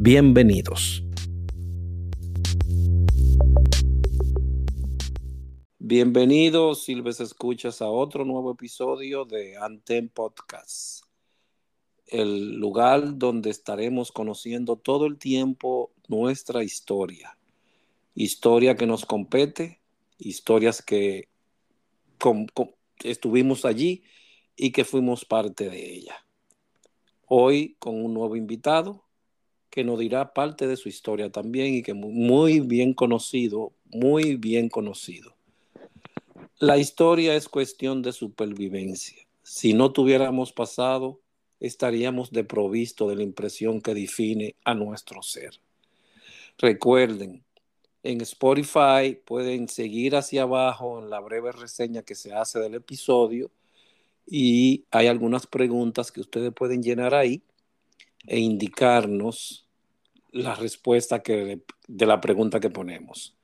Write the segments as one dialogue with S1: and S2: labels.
S1: Bienvenidos. Bienvenidos, Silves Escuchas, a otro nuevo episodio de Anten Podcast, el lugar donde estaremos conociendo todo el tiempo nuestra historia. Historia que nos compete, historias que estuvimos allí y que fuimos parte de ella. Hoy con un nuevo invitado que nos dirá parte de su historia también y que muy bien conocido, muy bien conocido. La historia es cuestión de supervivencia. Si no tuviéramos pasado, estaríamos deprovisto de la impresión que define a nuestro ser. Recuerden, en Spotify pueden seguir hacia abajo en la breve reseña que se hace del episodio y hay algunas preguntas que ustedes pueden llenar ahí e indicarnos la respuesta que, de la pregunta que ponemos.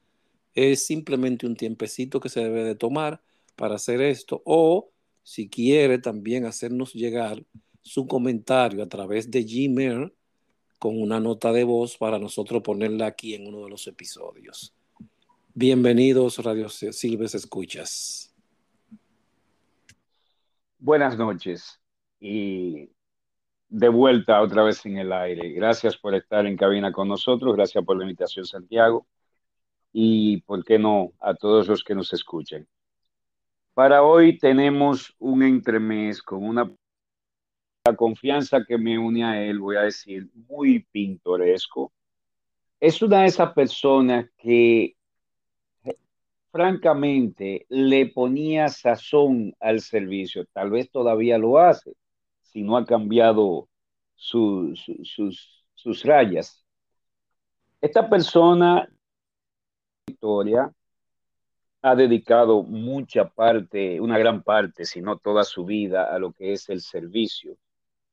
S1: Es simplemente un tiempecito que se debe de tomar para hacer esto o si quiere también hacernos llegar su comentario a través de Gmail con una nota de voz para nosotros ponerla aquí en uno de los episodios. Bienvenidos, Radio Silves Escuchas.
S2: Buenas noches y de vuelta otra vez en el aire. Gracias por estar en cabina con nosotros, gracias por la invitación Santiago y, ¿por qué no?, a todos los que nos escuchen. Para hoy tenemos un entremés con una la confianza que me une a él, voy a decir, muy pintoresco. Es una de esas personas que francamente le ponía sazón al servicio, tal vez todavía lo hace, si no ha cambiado sus, sus rayas. Esta persona, Victoria, ha dedicado mucha parte, una gran parte, si no toda su vida, a lo que es el servicio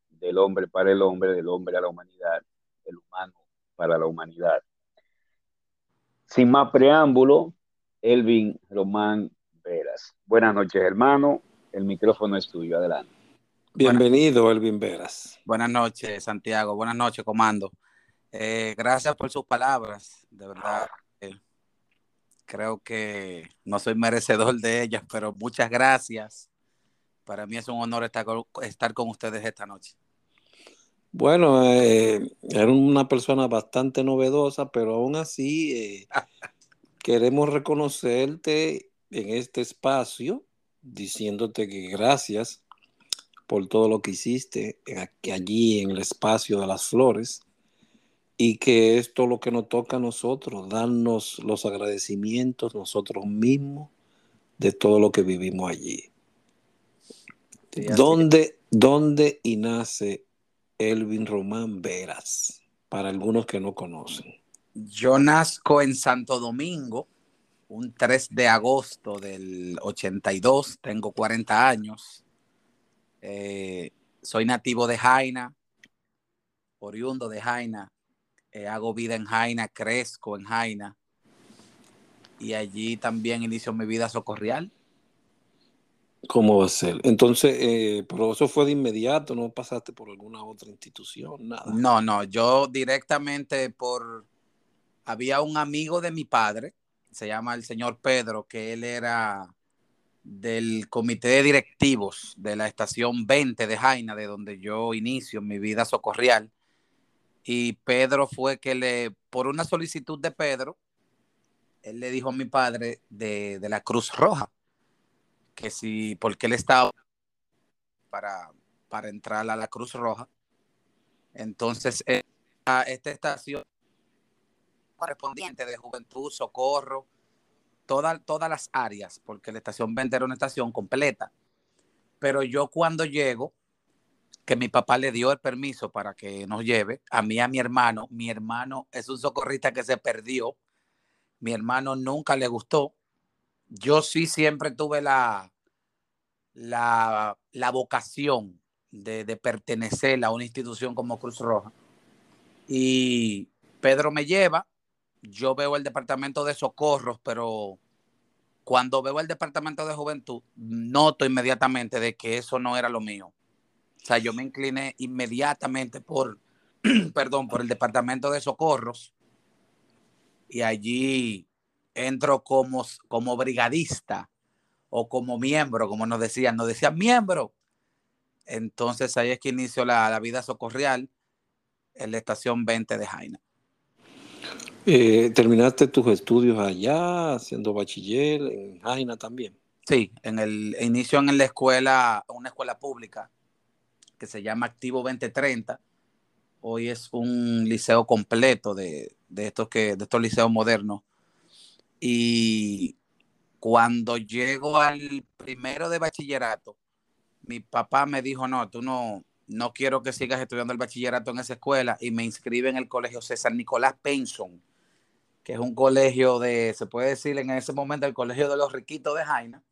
S2: del hombre para el hombre, del hombre a la humanidad, del humano para la humanidad. Sin más preámbulo, Elvin Román Veras. Buenas noches, hermano. El micrófono es tuyo. Adelante.
S1: Bienvenido, Elvin Veras.
S3: Buenas noches, Santiago. Buenas noches, comando. Eh, gracias por sus palabras. De verdad, eh, creo que no soy merecedor de ellas, pero muchas gracias. Para mí es un honor estar con, estar con ustedes esta noche.
S1: Bueno, eh, era una persona bastante novedosa, pero aún así queremos reconocerte en este espacio, diciéndote que gracias por todo lo que hiciste allí en el espacio de las flores y que esto es lo que nos toca a nosotros, darnos los agradecimientos nosotros mismos de todo lo que vivimos allí. ¿Dónde, ¿Dónde y nace Elvin Román Veras? Para algunos que no conocen.
S3: Yo nazco en Santo Domingo un 3 de agosto del 82, tengo 40 años. Eh, soy nativo de Jaina, oriundo de Jaina. Eh, hago vida en Jaina, crezco en Jaina. Y allí también inicio mi vida socorrial.
S1: ¿Cómo va a ser? Entonces, eh, pero eso fue de inmediato, no pasaste por alguna otra institución, nada.
S3: No, no, yo directamente por había un amigo de mi padre, se llama el señor Pedro, que él era del comité de directivos de la estación 20 de Jaina, de donde yo inicio mi vida socorrial. Y Pedro fue que le, por una solicitud de Pedro, él le dijo a mi padre de, la Cruz Roja, que si, porque él estaba para, para entrar a la Cruz Roja. Entonces, esta estación correspondiente de juventud, socorro, todas las áreas, porque la estación 20 era una estación completa. Pero yo cuando llego, que mi papá le dio el permiso para que nos lleve, a mí a mi hermano. Mi hermano es un socorrista que se perdió. Mi hermano nunca le gustó. Yo sí siempre tuve la, la, la vocación de, de, pertenecer a una institución como Cruz Roja. Y Pedro me lleva, yo veo el departamento de socorros, pero cuando veo el departamento de juventud, noto inmediatamente de que eso no era lo mío. O sea, yo me incliné inmediatamente por, perdón, por el departamento de socorros y allí entro como, como brigadista o como miembro, como nos decían, nos decían miembro. Entonces ahí es que inició la, la vida socorrial en la estación 20 de Jaina.
S1: Eh, ¿Terminaste tus estudios allá, haciendo bachiller en Jaina también?
S3: Sí, en el inicio en la escuela, una escuela pública que se llama Activo 2030. Hoy es un liceo completo de, de estos, que, de estos liceos modernos. Y cuando llego al primero de bachillerato, mi papá me dijo, no, tú no, no quiero que sigas estudiando el bachillerato en esa escuela y me inscribe en el colegio César Nicolás Penson, que es un colegio de, se puede decir en ese momento, el colegio de los riquitos de Jaina.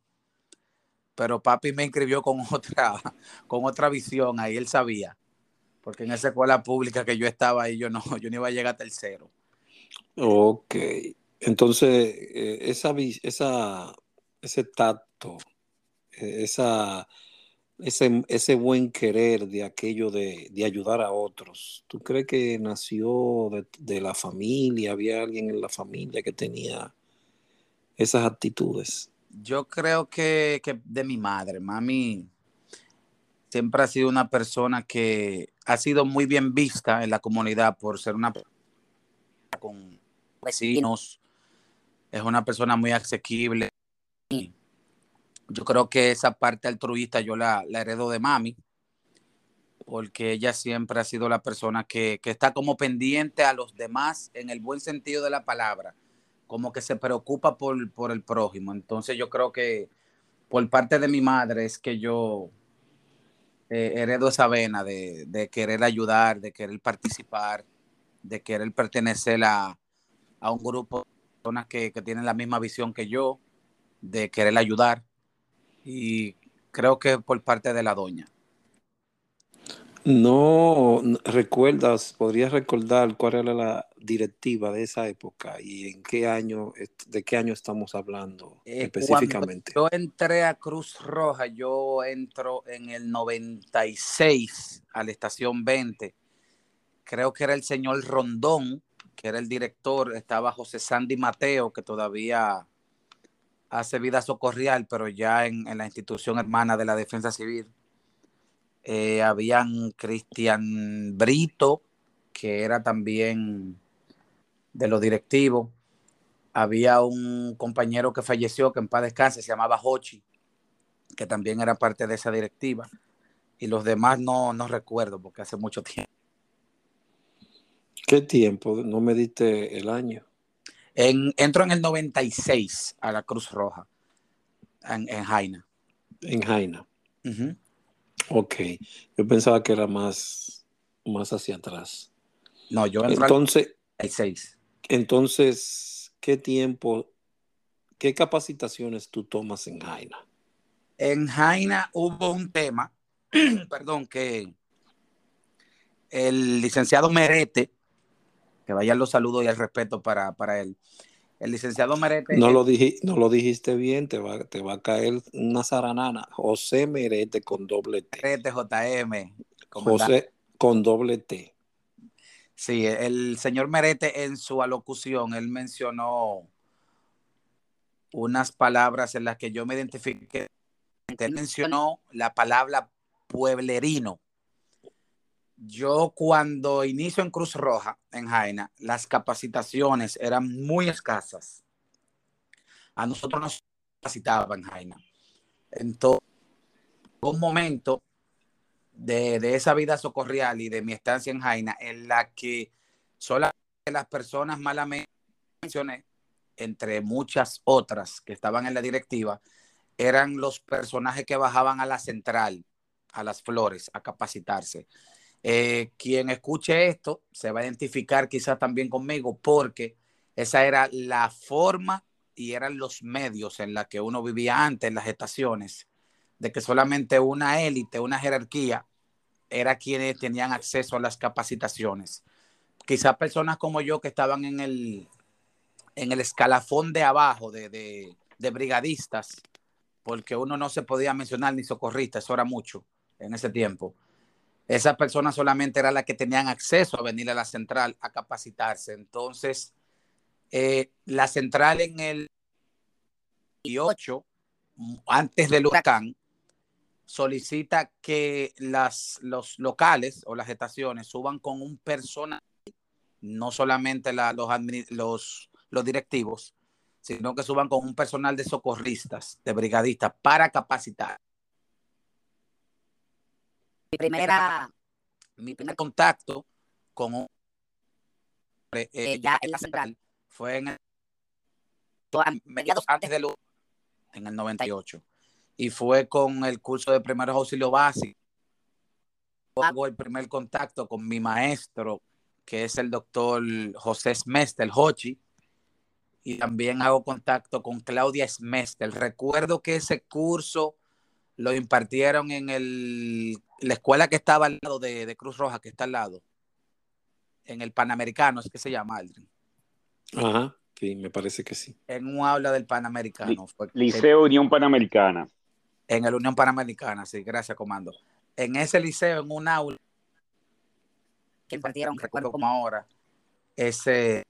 S3: Pero papi me inscribió con otra, con otra visión, ahí él sabía, porque en esa escuela pública que yo estaba ahí, yo no, yo no iba a llegar a tercero.
S1: Ok. Entonces, eh, esa, esa, ese tacto, eh, esa, ese, ese buen querer de aquello de, de, ayudar a otros, ¿tú crees que nació de, de, la familia? ¿Había alguien en la familia que tenía esas actitudes?
S3: Yo creo que, que de mi madre, mami siempre ha sido una persona que ha sido muy bien vista en la comunidad por ser una con vecinos, es una persona muy asequible. Yo creo que esa parte altruista yo la, heredo de mami, porque ella siempre ha sido la persona que, que, está como pendiente a los demás en el buen sentido de la palabra, como que se preocupa por, por el prójimo. Entonces yo creo que por parte de mi madre es que yo eh, heredo esa vena de, de, querer ayudar, de querer participar, de querer pertenecer a, a un grupo personas que, que, tienen la misma visión que yo, de querer ayudar, y creo que por parte de la doña.
S1: No recuerdas, podrías recordar cuál era la directiva de esa época y en qué año, de qué año estamos hablando eh, específicamente.
S3: Yo entré a Cruz Roja, yo entro en el 96 a la estación 20. Creo que era el señor Rondón, que era el director, estaba José Sandy Mateo, que todavía hace vida socorrial, pero ya en, en la institución hermana de la Defensa Civil. Eh, habían Cristian Brito, que era también de los directivos. Había un compañero que falleció, que en paz descanse, se llamaba Hochi, que también era parte de esa directiva. Y los demás no, no recuerdo, porque hace mucho tiempo.
S1: ¿Qué tiempo? No me diste el año.
S3: En, entro en el 96 a la Cruz Roja, en, en Jaina.
S1: En Jaina. Uh -huh. Ok. Yo pensaba que era más, más hacia atrás.
S3: No, yo entro
S1: entonces,
S3: al 96.
S1: Entonces, ¿qué tiempo, qué capacitaciones tú tomas en Jaina?
S3: En Jaina hubo un tema, perdón, que el licenciado Merete, que vayan los saludos y el respeto para, para él. El licenciado Merete.
S1: No, lo, dij, no lo dijiste bien, te va, te va a caer una zaranana. José Merete con doble T.
S3: Merete JM.
S1: José con doble T.
S3: Sí, el señor Merete en su alocución, él mencionó unas palabras en las que yo me identifiqué. Él mencionó la palabra pueblerino yo cuando inicio en Cruz Roja, en Jaina, las capacitaciones eran muy escasas. A nosotros nos capacitaban en Jaina. Entonces, un momento de, de, esa vida socorrial y de mi estancia en Jaina en la que solamente las personas malamente mencioné, entre muchas otras que estaban en la directiva, eran los personajes que bajaban a la central a las flores a capacitarse. Eh, quien escuche esto se va a identificar quizás también conmigo porque esa era la forma y eran los medios en la que uno vivía antes en las estaciones, de que solamente una élite, una jerarquía, era quienes tenían acceso a las capacitaciones. Quizás personas como yo que estaban en el, en el escalafón de abajo de, de, de brigadistas, porque uno no se podía mencionar ni socorrista, eso era mucho en ese tiempo. Esas personas solamente eran las que tenían acceso a venir a la central a capacitarse. Entonces, eh, la central en el 8, antes del huracán, solicita que las, los locales o las estaciones suban con un personal, no solamente la, los, los, los directivos, sino que suban con un personal de socorristas, de brigadistas, para capacitar. Mi primera, mi primer contacto con un, eh, eh, ya en la central fue en el, mediados antes de en el 98 y fue con el curso de primeros auxilios básicos. Hago el primer contacto con mi maestro, que es el doctor José Smester, el Hochi, y también hago contacto con Claudia Smester. Recuerdo que ese curso lo impartieron en el, la escuela que estaba al lado de, Cruz Roja, que está al lado, en el Panamericano, es que se llama, Aldrin.
S1: Ajá, sí, me parece que sí.
S3: En un aula del Panamericano.
S2: liceo Unión Panamericana.
S3: En el Unión Panamericana, sí, gracias, comando. En ese liceo, en un aula que impartieron, recuerdo como ahora, ese,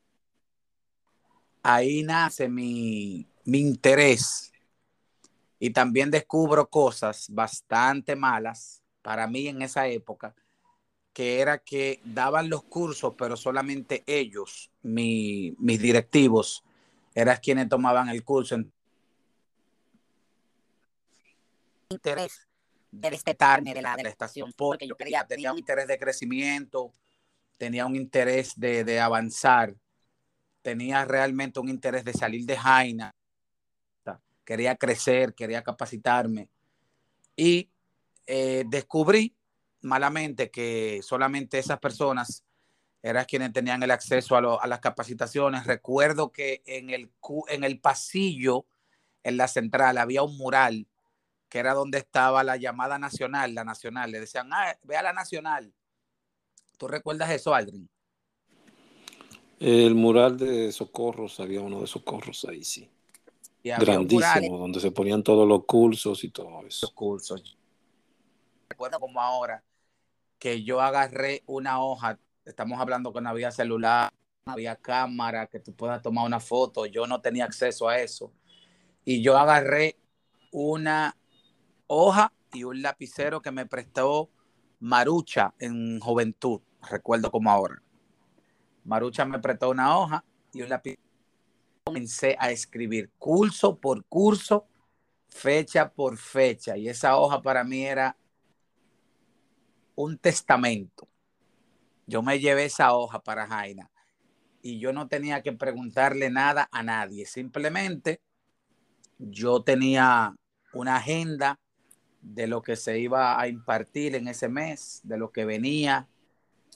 S3: ahí nace mi, mi interés y también descubro cosas bastante malas para mí en esa época, que era que daban los cursos, pero solamente ellos, mis directivos, eran quienes tomaban el curso. Interés de respetarme de la, de la estación, porque yo quería, tenía un interés de crecimiento, tenía un interés de, de avanzar tenía realmente un interés de salir de Jaina, quería crecer, quería capacitarme y eh, descubrí malamente que solamente esas personas eran quienes tenían el acceso a, las capacitaciones. Recuerdo que en el, pasillo, en la central, había un mural que era donde estaba la llamada nacional, la nacional. Le decían, ah, ve a la nacional. ¿Tú recuerdas eso, Aldrin?
S1: El mural de Socorros, había uno de Socorros ahí, sí. Grandísimo, donde se ponían todos los cursos y todo eso.
S3: Los cursos. Recuerdo como ahora que yo agarré una hoja, estamos hablando que no había celular, no había cámara, que tú puedas tomar una foto, yo no tenía acceso a eso. Y yo agarré una hoja y un lapicero que me prestó Marucha en juventud, recuerdo como ahora. Marucha me prestó una hoja y un lápiz. Comencé a escribir curso por curso, fecha por fecha. Y esa hoja para mí era un testamento. Yo me llevé esa hoja para Jaina y yo no tenía que preguntarle nada a nadie. Simplemente yo tenía una agenda de lo que se iba a impartir en ese mes, de lo que venía,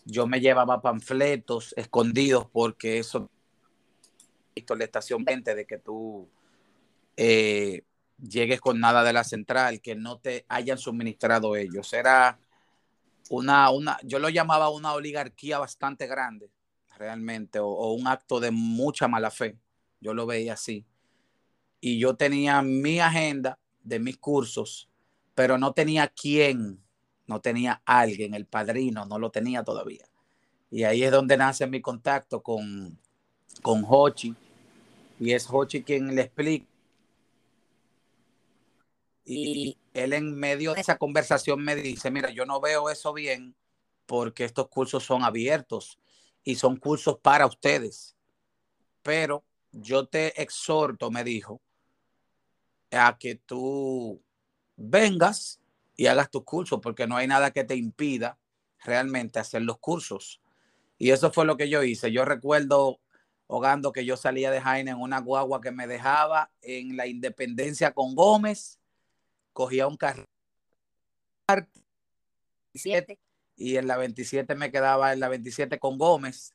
S3: yo me llevaba panfletos escondidos porque eso la estación 20 de que tú eh, llegues con nada de la central, que no te hayan suministrado ellos. Era una, una, yo lo llamaba una oligarquía bastante grande, realmente, o, o un acto de mucha mala fe. Yo lo veía así. Y yo tenía mi agenda de mis cursos, pero no tenía quién no tenía alguien, el padrino no lo tenía todavía. Y ahí es donde nace mi contacto con, con Hochi. Y es Hochi quien le explica. Y él en medio de esa conversación me dice, mira, yo no veo eso bien porque estos cursos son abiertos y son cursos para ustedes. Pero yo te exhorto, me dijo, a que tú vengas y hagas tus cursos, porque no hay nada que te impida realmente hacer los cursos. Y eso fue lo que yo hice. Yo recuerdo, hogando, que yo salía de Jaina en una guagua que me dejaba en la Independencia con Gómez, cogía un carro 27 y en la 27 me quedaba en la 27 con Gómez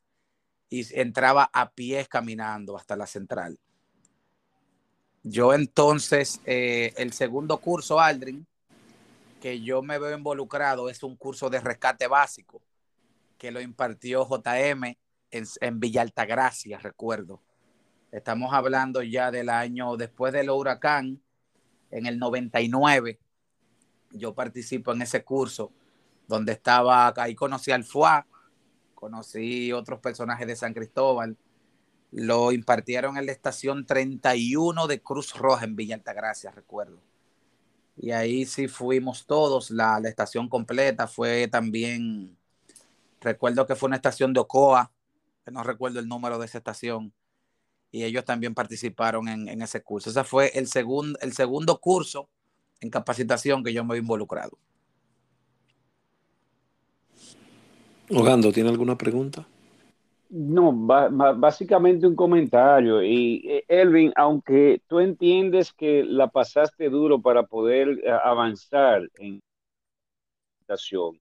S3: y entraba a pies caminando hasta la central. Yo entonces, eh, el segundo curso, Aldrin, que yo me veo involucrado es un curso de rescate básico que lo impartió JM en, en Villa recuerdo. Estamos hablando ya del año después del huracán, en el 99. Yo participo en ese curso donde estaba, ahí conocí al FUA, conocí otros personajes de San Cristóbal. Lo impartieron en la estación 31 de Cruz Roja en Villa Altagracia, recuerdo. Y ahí sí fuimos todos, la, la estación completa fue también, recuerdo que fue una estación de Ocoa, que no recuerdo el número de esa estación y ellos también participaron en, ese curso. Ese fue el, segundo el segundo curso en capacitación que yo me he involucrado.
S1: Ogando, ¿tiene alguna pregunta?
S2: No, básicamente un comentario. Y eh, Elvin, aunque tú entiendes que la pasaste duro para poder eh, avanzar en la estación,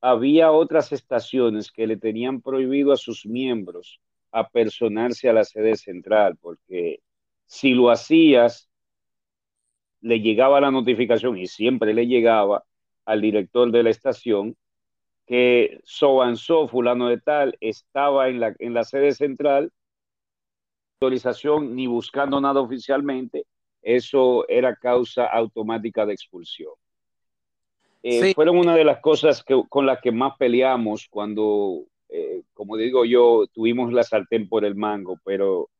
S2: había otras estaciones que le tenían prohibido a sus miembros apersonarse a la sede central, porque si lo hacías, le llegaba la notificación y siempre le llegaba al director de la estación que so and so, fulano de tal, estaba en la, en la sede central, autorización ni buscando nada oficialmente, eso era causa automática de expulsión. Eh, fueron una de las cosas que, con las que más peleamos cuando eh, como digo yo, tuvimos la sartén por el mango, pero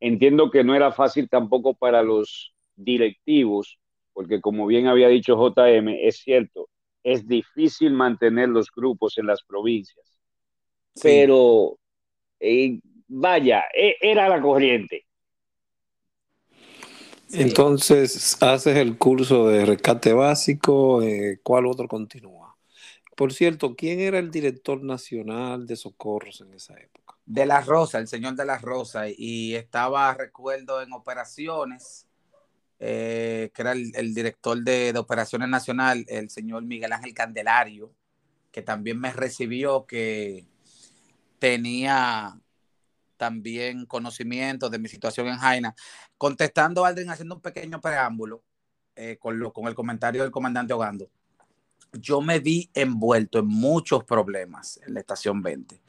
S2: entiendo que no era fácil tampoco para los directivos, porque como bien había dicho JM, es cierto, es difícil mantener los grupos en las provincias, pero eh, vaya, e, era la corriente.
S1: Entonces, haces el curso de rescate básico, eh, ¿cuál otro continúa? Por cierto, ¿quién era el director nacional de socorros en esa época?
S3: De la Rosa, el señor de la Rosa, y estaba, recuerdo, en operaciones, eh, que era el, director de, operaciones nacional, el señor Miguel Ángel Candelario, que también me recibió, que tenía también conocimiento de mi situación en Jaina. Contestando Aldrin, haciendo un pequeño preámbulo eh, con, lo, con el comentario del comandante Ogando yo me vi envuelto en muchos problemas en la estación 20,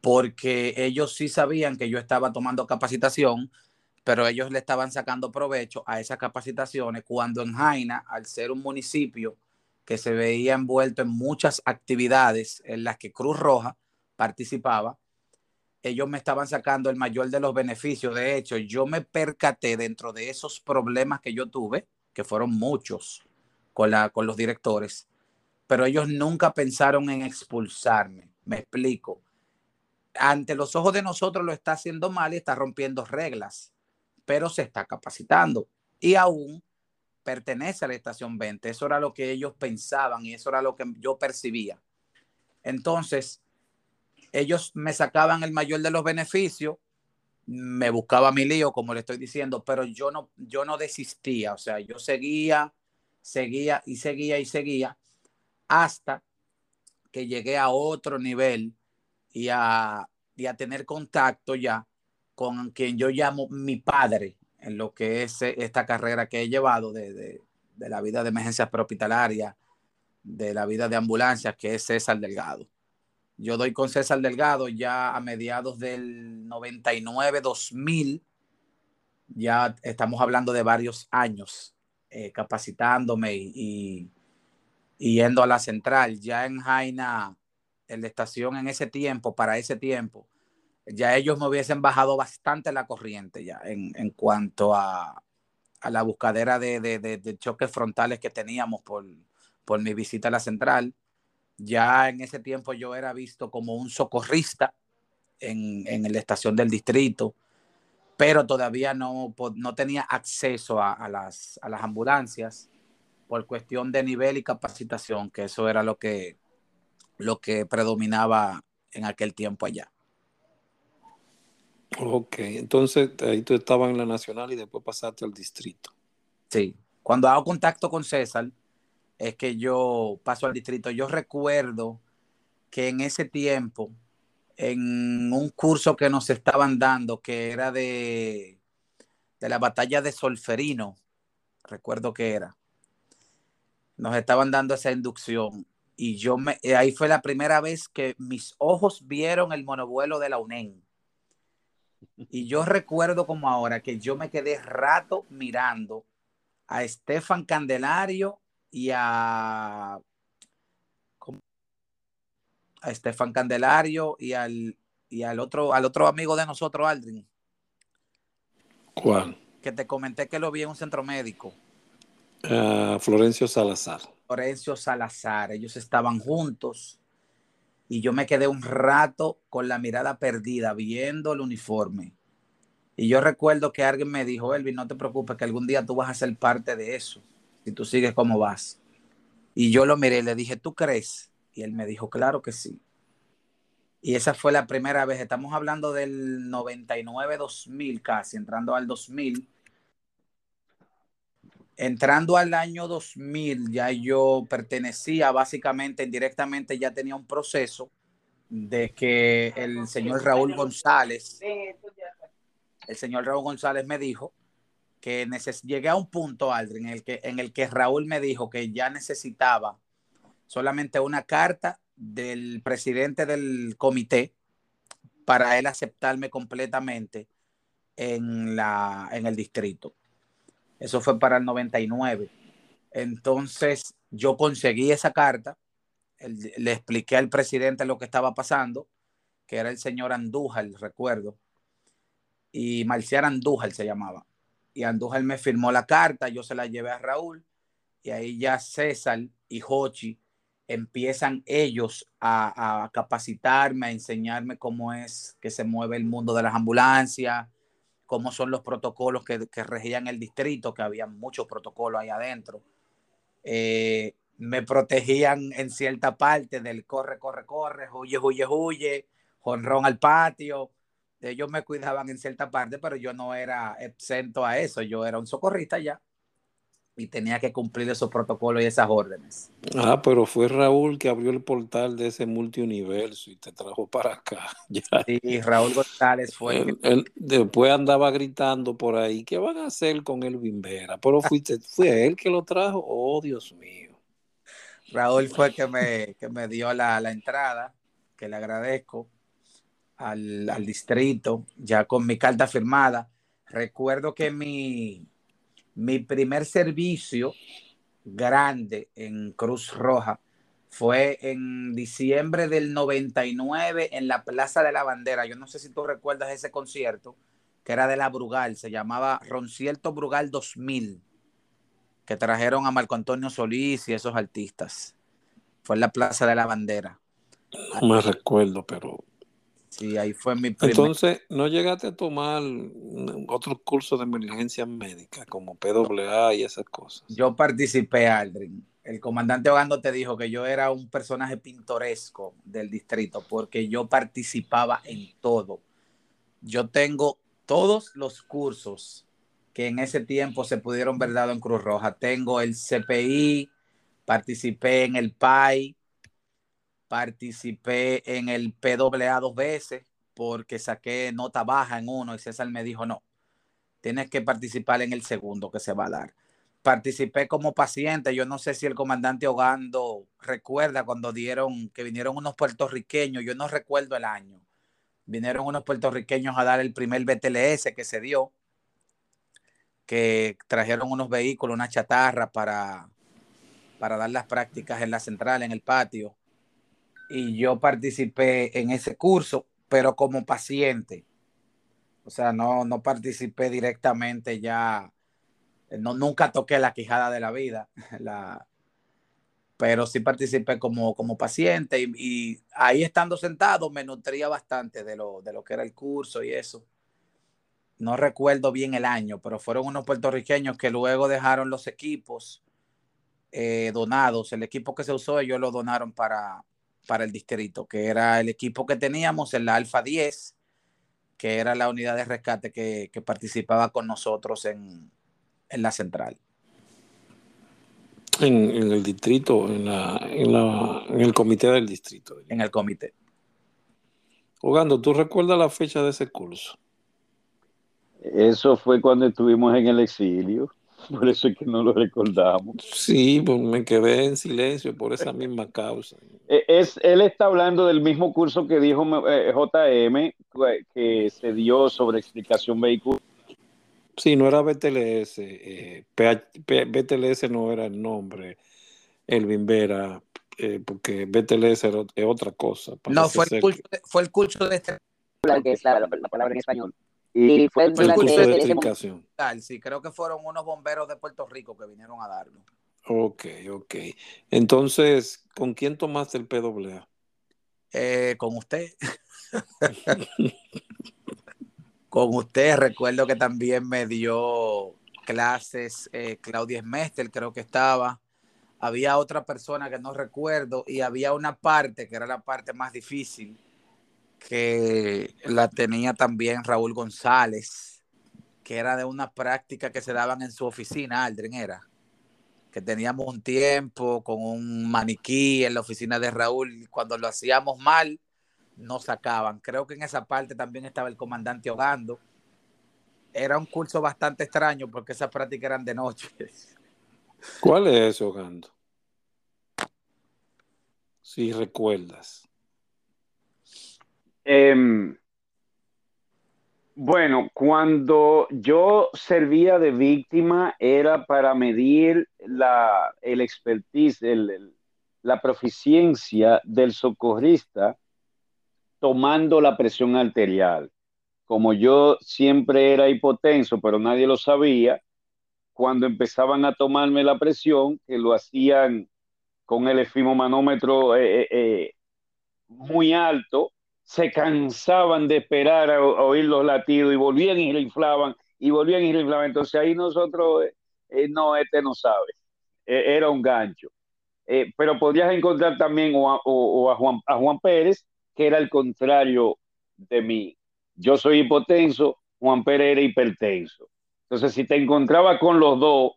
S3: porque ellos sí sabían que yo estaba tomando capacitación, pero ellos le estaban sacando provecho a esas capacitaciones cuando en Jaina, al ser un municipio que se veía envuelto en muchas actividades en las que Cruz Roja participaba, ellos me estaban sacando el mayor de los beneficios. De hecho, yo me percaté dentro de esos problemas que yo tuve, que fueron muchos con, la, con los directores, pero ellos nunca pensaron en expulsarme. Me explico. Ante los ojos de nosotros lo está haciendo mal y está rompiendo reglas, pero se está capacitando y aún pertenece a la estación 20. Eso era lo que ellos pensaban y eso era lo que yo percibía. Entonces, ellos me sacaban el mayor de los beneficios, me buscaba mi lío, como le estoy diciendo, pero yo no, yo no desistía, o sea, yo seguía, seguía y seguía y seguía hasta que llegué a otro nivel y a, tener contacto ya con quien yo llamo mi padre en lo que es esta carrera que he llevado de, la vida de emergencias prehospitalarias, de la vida de ambulancias, que es César Delgado. Yo doy con César Delgado ya a mediados del 99, 2000, ya estamos hablando de varios años eh, capacitándome y, yendo a la central. Ya en Jaina, en la estación en ese tiempo, para ese tiempo, ya ellos me hubiesen bajado bastante la corriente ya en, cuanto a, la buscadera de, choques frontales que teníamos por, por mi visita a la central. Ya en ese tiempo yo era visto como un socorrista en, en la estación del distrito, pero todavía no, no tenía acceso a, las, a las ambulancias por cuestión de nivel y capacitación, que eso era lo que, lo que predominaba en aquel tiempo allá.
S1: Ok, entonces ahí tú estabas en la nacional y después pasaste al distrito.
S3: Sí, cuando hago contacto con César, es que yo paso al distrito. Yo recuerdo que en ese tiempo, en un curso que nos estaban dando, que era de, de la batalla de Solferino, recuerdo que era, nos estaban dando esa inducción y yo me, eh, ahí fue la primera vez que mis ojos vieron el monovuelo de la UNEN. Y yo recuerdo como ahora que yo me quedé rato mirando a Estefan Candelario y a, a Estefan Candelario y al, y al otro, al otro amigo de nosotros, Aldrin.
S1: ¿Cuál?
S3: Que te comenté que lo vi en un centro médico.
S1: Uh, Florencio Salazar.
S3: Florencio Salazar, ellos estaban juntos y yo me quedé un rato con la mirada perdida viendo el uniforme. Y yo recuerdo que alguien me dijo, Elvin, no te preocupes, que algún día tú vas a ser parte de eso, si tú sigues como vas. Y yo lo miré le dije, ¿tú crees? Y él me dijo, claro que sí. Y esa fue la primera vez, estamos hablando del 99-2000 casi, entrando al 2000 entrando al año 2000, ya yo pertenecía básicamente, indirectamente, ya tenía un proceso de que el señor Raúl González, el señor Raúl González me dijo que llegué a un punto, Aldrin, en el, que, en el que Raúl me dijo que ya necesitaba solamente una carta del presidente del comité para él aceptarme completamente en, la, en el distrito. Eso fue para el 99. Entonces yo conseguí esa carta, le expliqué al presidente lo que estaba pasando, que era el señor Andújar, recuerdo, y Marcial Andújar se llamaba. Y Andújar me firmó la carta, yo se la llevé a Raúl, y ahí ya César y Jochi empiezan ellos a, a, capacitarme, a enseñarme cómo es que se mueve el mundo de las ambulancias, cómo son los protocolos que, regían el distrito, que había muchos protocolos ahí adentro. Eh, me protegían en cierta parte del corre, corre, corre, huye, huye, huye, jonrón al patio. Ellos me cuidaban en cierta parte, pero yo no era exento a eso. Yo era un socorrista ya y tenía que cumplir esos protocolos y esas órdenes.
S1: Ah, pero fue Raúl que abrió el portal de ese multiuniverso y te trajo para acá.
S3: Sí, Raúl González fue.
S1: Él, después andaba gritando por ahí, ¿qué van a hacer con el Bimbera? Pero fuiste, fue él que lo trajo. Oh, Dios mío.
S3: Raúl fue que me, que me dio la, la entrada, que le agradezco al, al distrito, ya con mi carta firmada. Recuerdo que mi, mi primer servicio grande en Cruz Roja fue en diciembre del 99 en la Plaza de la Bandera. Yo no sé si tú recuerdas ese concierto, que era de la Brugal, se llamaba Roncierto Brugal 2000, que trajeron a Marco Antonio Solís y esos artistas. Fue en la Plaza de la Bandera.
S1: No me recuerdo, pero
S3: Sí, ahí fue mi
S1: primer... Entonces, ¿no llegaste a tomar otros cursos de emergencia médica como PWA y esas cosas?
S3: Yo participé, Aldrin. El comandante Ogando te dijo que yo era un personaje pintoresco del distrito porque yo participaba en todo. Yo tengo todos los cursos que en ese tiempo se pudieron ver dado en Cruz Roja. Tengo el CPI, participé en el PAI, participé en el PWA dos veces porque saqué nota baja en uno y César me dijo, no, tienes que participar en el segundo que se va a dar. Participé como paciente, yo no sé si el comandante Ogando recuerda cuando dieron, que vinieron unos puertorriqueños, yo no recuerdo el año, vinieron unos puertorriqueños a dar el primer BTLS que se dio, que trajeron unos vehículos, una chatarra para, para dar las prácticas en la central, en el patio y yo participé en ese curso, pero como paciente. O sea, no, no participé directamente ya, no, nunca toqué la quijada de la vida, la, pero sí participé como, como paciente y, ahí estando sentado me nutría bastante de lo, de lo que era el curso y eso. No recuerdo bien el año, pero fueron unos puertorriqueños que luego dejaron los equipos eh, donados. El equipo que se usó, ellos lo donaron para, para el distrito, que era el equipo que teníamos en la Alfa 10, que era la unidad de rescate que, que participaba con nosotros en, en, la central.
S1: En, en el distrito, en, la, en, la, en el comité del distrito.
S3: En el comité.
S1: Ogando, ¿tú recuerdas la fecha de ese curso?
S2: Eso fue cuando estuvimos en el exilio, por eso es que no lo recordamos.
S1: Sí, pues me quedé en silencio por esa misma causa.
S2: Es, él está hablando del mismo curso que dijo eh, JM, que se dio sobre explicación vehicular.
S1: Sí, no era BTLS, eh, BTLS no era el nombre, Elvin Vera, eh, porque BTLS era, es otra cosa.
S3: No, fue el, curso, que... fue el curso de este...
S4: que es la, la, la palabra en español.
S1: Y fue el, el curso de explicación.
S3: Sí, creo que fueron unos bomberos de Puerto Rico que vinieron a darlo.
S1: Ok, ok. Entonces, ¿con quién tomaste el PWA?
S3: Eh, con usted. con usted, recuerdo que también me dio clases eh, Claudia Smester, creo que estaba. Había otra persona que no recuerdo y había una parte que era la parte más difícil, que la tenía también Raúl González, que era de una práctica que se daban en su oficina, Aldrin era, que teníamos un tiempo con un maniquí en la oficina de Raúl, cuando lo hacíamos mal, nos sacaban. Creo que en esa parte también estaba el comandante Ogando. Era un curso bastante extraño porque esas prácticas eran de noche.
S1: ¿Cuál es ese Ogando? Si recuerdas.
S2: Eh, bueno, cuando yo servía de víctima era para medir la, el expertise, la proficiencia del socorrista tomando la presión arterial. Como yo siempre era hipotenso, pero nadie lo sabía, cuando empezaban a tomarme la presión, que lo hacían con el efimomanómetro eh, eh, muy alto, se cansaban de esperar a, oír los latidos y volvían y reinflaban y volvían y reinflaban. Entonces ahí nosotros, eh, no, este no sabe, eh, era un gancho. Eh, pero podrías encontrar también o a, a, Juan, a Juan Pérez, que era el contrario de mí. Yo soy hipotenso, Juan Pérez era hipertenso. Entonces, si te encontraba con los dos,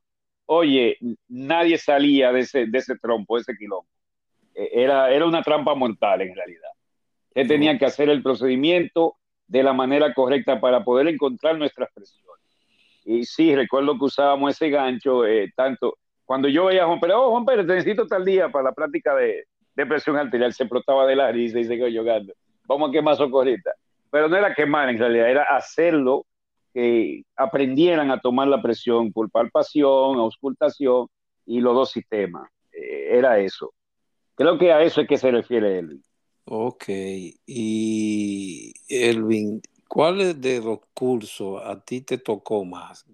S2: oye, nadie salía de ese, de ese trompo, de ese quilombo. Era, era una trampa mortal en realidad que tenía que hacer el procedimiento de la manera correcta para poder encontrar nuestras presiones. Y sí, recuerdo que usábamos ese gancho, eh, tanto cuando yo veía a Juan Pérez, oh, Juan Pérez, te necesito tal día para la práctica de, de presión arterial, se explotaba de la risa y se quedó jugando. Vamos a quemar socorrita. Pero no era quemar en realidad, era hacerlo que aprendieran a tomar la presión por palpación, auscultación y los dos sistemas. Eh, era eso. Creo que a eso es que se refiere él.
S1: Ok, y Elvin, ¿cuáles de los cursos a ti te tocó más?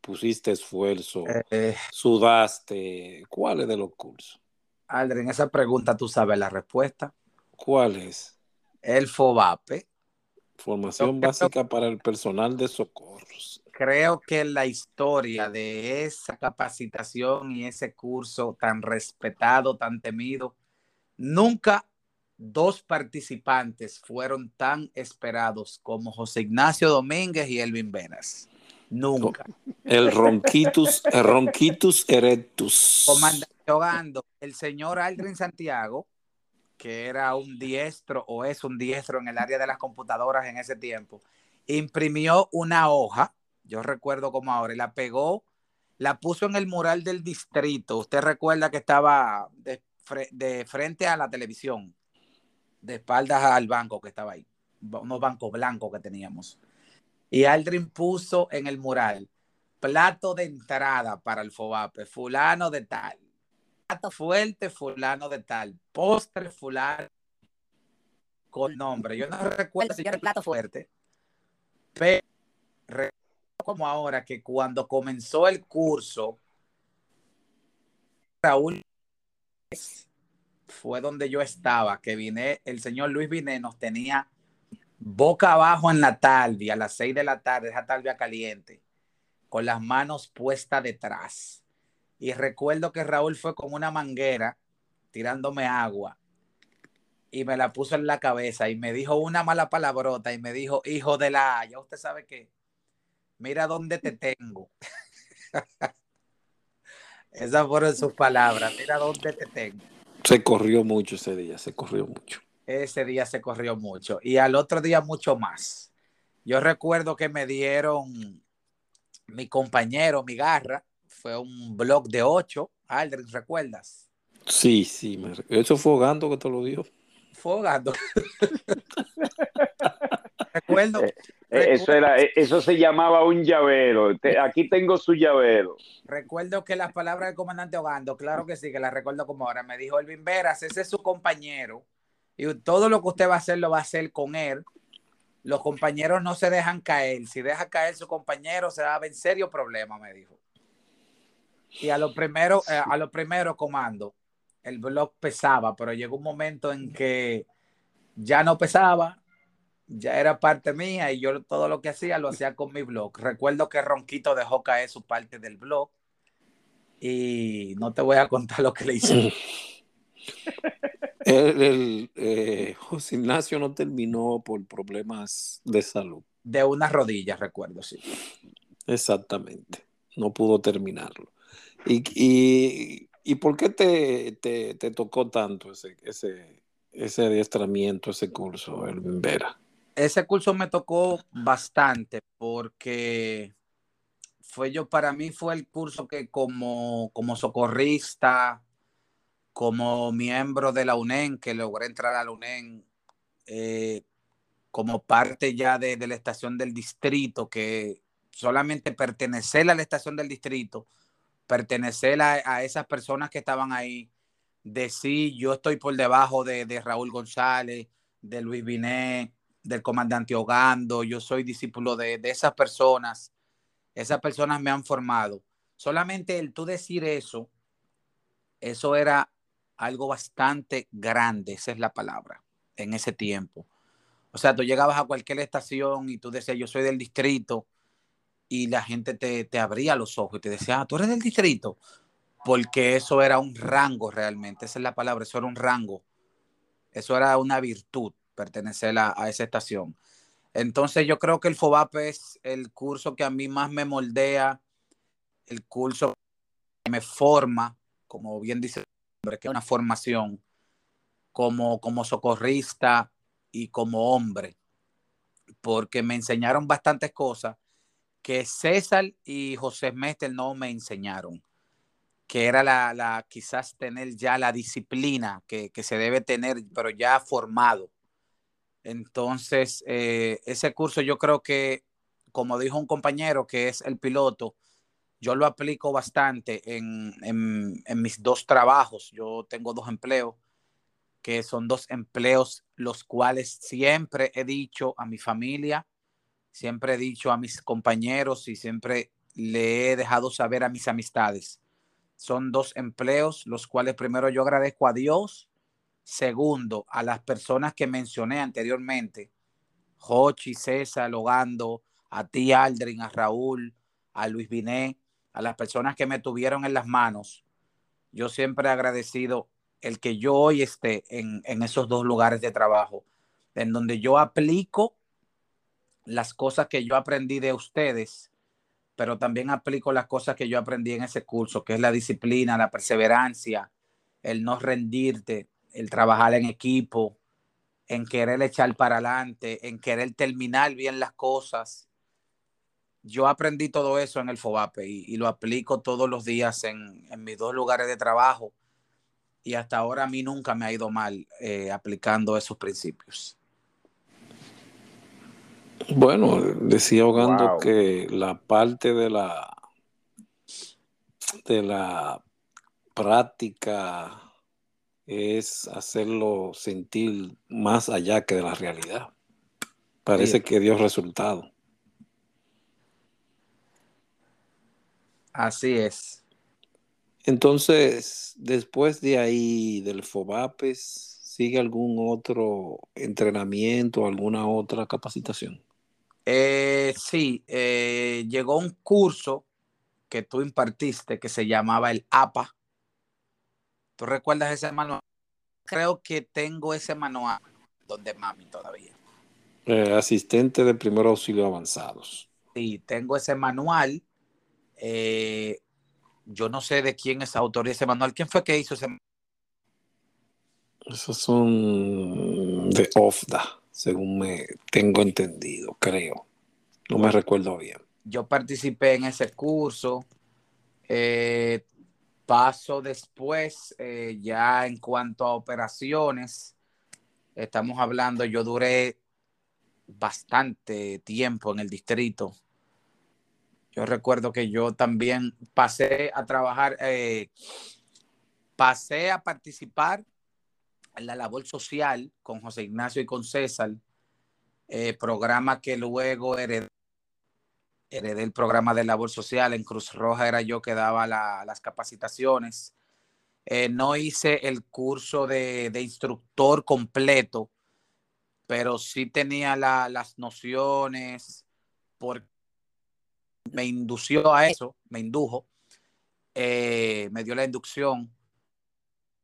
S1: Pusiste esfuerzo, eh, sudaste, ¿cuáles de los cursos?
S3: Aldrin, esa pregunta tú sabes la respuesta.
S1: ¿Cuál es?
S3: El FOBAPE.
S1: Formación básica para el personal de socorros.
S3: Creo que la historia de esa capacitación y ese curso tan respetado, tan temido, nunca dos participantes fueron tan esperados como José Ignacio Domínguez y Elvin Venas. Nunca.
S1: El ronquitus, el ronquitus erectus.
S3: Comandante Ogando, el señor Aldrin Santiago, que era un diestro o es un diestro en el área de las computadoras en ese tiempo, imprimió una hoja, yo recuerdo como ahora, y la pegó, la puso en el mural del distrito. Usted recuerda que estaba de, de frente a la televisión de espaldas al banco que estaba ahí, unos bancos blancos que teníamos. Y Aldrin puso en el mural plato de entrada para el FOBAPE, fulano de tal, plato fuerte, fulano de tal, postre, fulano con nombre. Yo no recuerdo si era el plato fuerte, pero recuerdo como ahora que cuando comenzó el curso, Raúl fue donde yo estaba, que vine, el señor Luis Vine nos tenía boca abajo en la tarde, a las seis de la tarde, esa tarde caliente, con las manos puestas detrás. Y recuerdo que Raúl fue con una manguera tirándome agua y me la puso en la cabeza y me dijo una mala palabrota y me dijo, hijo de la, ya usted sabe que, mira dónde te tengo. Esas fueron sus palabras. Mira dónde te tengo.
S1: Se corrió mucho ese día, se corrió mucho.
S3: Ese día se corrió mucho. Y al otro día mucho más. Yo recuerdo que me dieron mi compañero, mi garra, fue un blog de ocho. Aldrin, ¿recuerdas?
S1: Sí, sí. Me... Eso fue Hogando que te lo dio.
S3: Fue Hogando. recuerdo,
S2: Eh, Eso, era, eh, eso se llamaba un llavero. Aquí tengo su llavero.
S3: recuerdo que las palabras del comandante Hogando, claro que sí, que las recuerdo como ahora. Me dijo Elvin Veras, ese es su compañero. Y todo lo que usted va a hacer lo va a hacer con él. Los compañeros no se dejan caer. Si deja caer su compañero, se va a ver serio problema, me dijo. Y a lo primero, eh, a lo primero comando, el blog pesaba, pero llegó un momento en que ya no pesaba, ya era parte mía y yo todo lo que hacía lo hacía con mi blog. Recuerdo que Ronquito dejó caer su parte del blog y no te voy a contar lo que le hice.
S1: El, el, eh, José Ignacio no terminó por problemas de salud.
S3: De una rodilla, recuerdo, sí.
S1: Exactamente. No pudo terminarlo. ¿Y, y, y por qué te, te, te, tocó tanto ese, ese, ese adiestramiento, ese curso, Elvin Vera?
S3: Ese curso me tocó bastante porque fue yo, para mí fue el curso que como, como socorrista, como miembro de la UNEN, que logré entrar a la UNEN eh, como parte ya de, la estación del distrito, que solamente pertenecer a la estación del distrito, pertenecer a, a esas personas que estaban ahí, decir yo estoy por debajo de, de Raúl González, de Luis Binet, del comandante Ogando, yo soy discípulo de, esas personas, esas personas me han formado. Solamente el tú decir eso, eso era algo bastante grande, esa es la palabra, en ese tiempo. O sea, tú llegabas a cualquier estación y tú decías, yo soy del distrito, y la gente te, te abría los ojos y te decía, ah, tú eres del distrito, porque eso era un rango realmente, esa es la palabra, eso era un rango, eso era una virtud, pertenecer a, a esa estación. Entonces yo creo que el FOBAP es el curso que a mí más me moldea, el curso que me forma, como bien dice que es una formación como, como socorrista y como hombre, porque me enseñaron bastantes cosas que César y José Mestel no me enseñaron, que era la, la quizás tener ya la disciplina que, que, se debe tener, pero ya formado. Entonces, eh, ese curso yo creo que, como dijo un compañero que es el piloto, yo lo aplico bastante en, en, en, mis dos trabajos. Yo tengo dos empleos, que son dos empleos los cuales siempre he dicho a mi familia, siempre he dicho a mis compañeros y siempre le he dejado saber a mis amistades. Son dos empleos los cuales primero yo agradezco a Dios, segundo a las personas que mencioné anteriormente, Jochi, César, Logando, a ti Aldrin, a Raúl, a Luis Binet, a las personas que me tuvieron en las manos, yo siempre he agradecido el que yo hoy esté en, en, esos dos lugares de trabajo, en donde yo aplico las cosas que yo aprendí de ustedes, pero también aplico las cosas que yo aprendí en ese curso, que es la disciplina, la perseverancia, el no rendirte, el trabajar en equipo, en querer echar para adelante, en querer terminar bien las cosas yo aprendí todo eso en el FOBAPE y, y lo aplico todos los días en, en, mis dos lugares de trabajo y hasta ahora a mí nunca me ha ido mal eh, aplicando esos principios.
S1: Bueno, decía Hogando wow. que la parte de la de la práctica es hacerlo sentir más allá que de la realidad. Parece sí. que dio resultado.
S3: Así es.
S1: Entonces, después de ahí, del FOBAPES, ¿sigue algún otro entrenamiento, alguna otra capacitación?
S3: Eh, sí, eh, llegó un curso que tú impartiste que se llamaba el APA. ¿Tú recuerdas ese manual? Creo que tengo ese manual donde mami todavía.
S1: Eh, asistente de primer auxilio avanzados.
S3: Sí, tengo ese manual eh, yo no sé de quién es autoría ese manual. ¿Quién fue que hizo ese manual?
S1: Esos son de OFDA, según me tengo entendido, creo. No me recuerdo bien.
S3: Yo participé en ese curso. Eh, paso después, eh, ya en cuanto a operaciones, estamos hablando, yo duré bastante tiempo en el distrito. Yo recuerdo que yo también pasé a trabajar, eh, pasé a participar en la labor social con José Ignacio y con César, eh, programa que luego heredé, heredé, el programa de labor social. En Cruz Roja era yo que daba la, las capacitaciones. Eh, no hice el curso de, instructor completo, pero sí tenía la, las nociones, porque me indució a eso, me indujo, eh, me dio la inducción.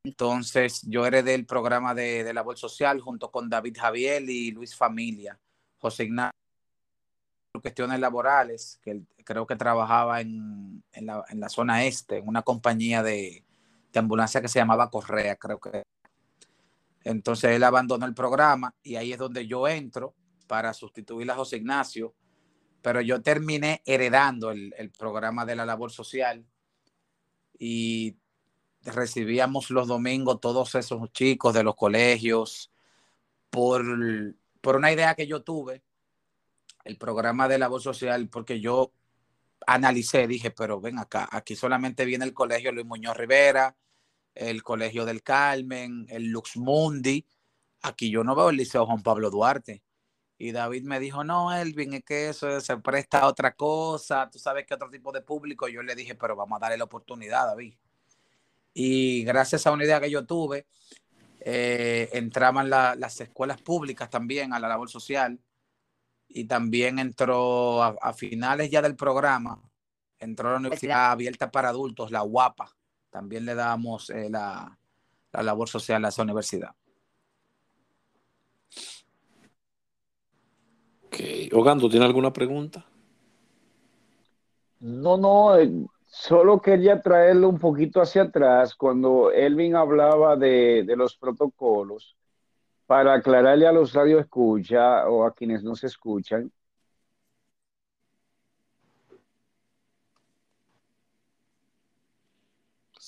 S3: Entonces yo heredé el programa de, de labor social junto con David Javier y Luis Familia, José Ignacio, cuestiones laborales, que creo que trabajaba en, en, la, en la zona este, en una compañía de, de ambulancia que se llamaba Correa, creo que. Entonces él abandonó el programa y ahí es donde yo entro para sustituir a José Ignacio, pero yo terminé heredando el, el programa de la labor social y recibíamos los domingos todos esos chicos de los colegios por, por una idea que yo tuve, el programa de labor social, porque yo analicé, dije, pero ven acá, aquí solamente viene el colegio Luis Muñoz Rivera, el Colegio del Carmen, el Lux Mundi. Aquí yo no veo el Liceo Juan Pablo Duarte. Y David me dijo, no, Elvin, es que eso se presta a otra cosa, tú sabes que otro tipo de público. Yo le dije, pero vamos a darle la oportunidad, David. Y gracias a una idea que yo tuve, eh, entraban la, las escuelas públicas también a la labor social y también entró a, a finales ya del programa, entró a la Universidad Abierta para Adultos, la UAPA también le damos eh, la, la, labor social a esa universidad.
S1: Ok. Ogando, ¿tiene alguna pregunta?
S2: No, no, eh, solo quería traerlo un poquito hacia atrás cuando Elvin hablaba de, de los protocolos para aclararle a los radioescucha o a quienes no se escuchan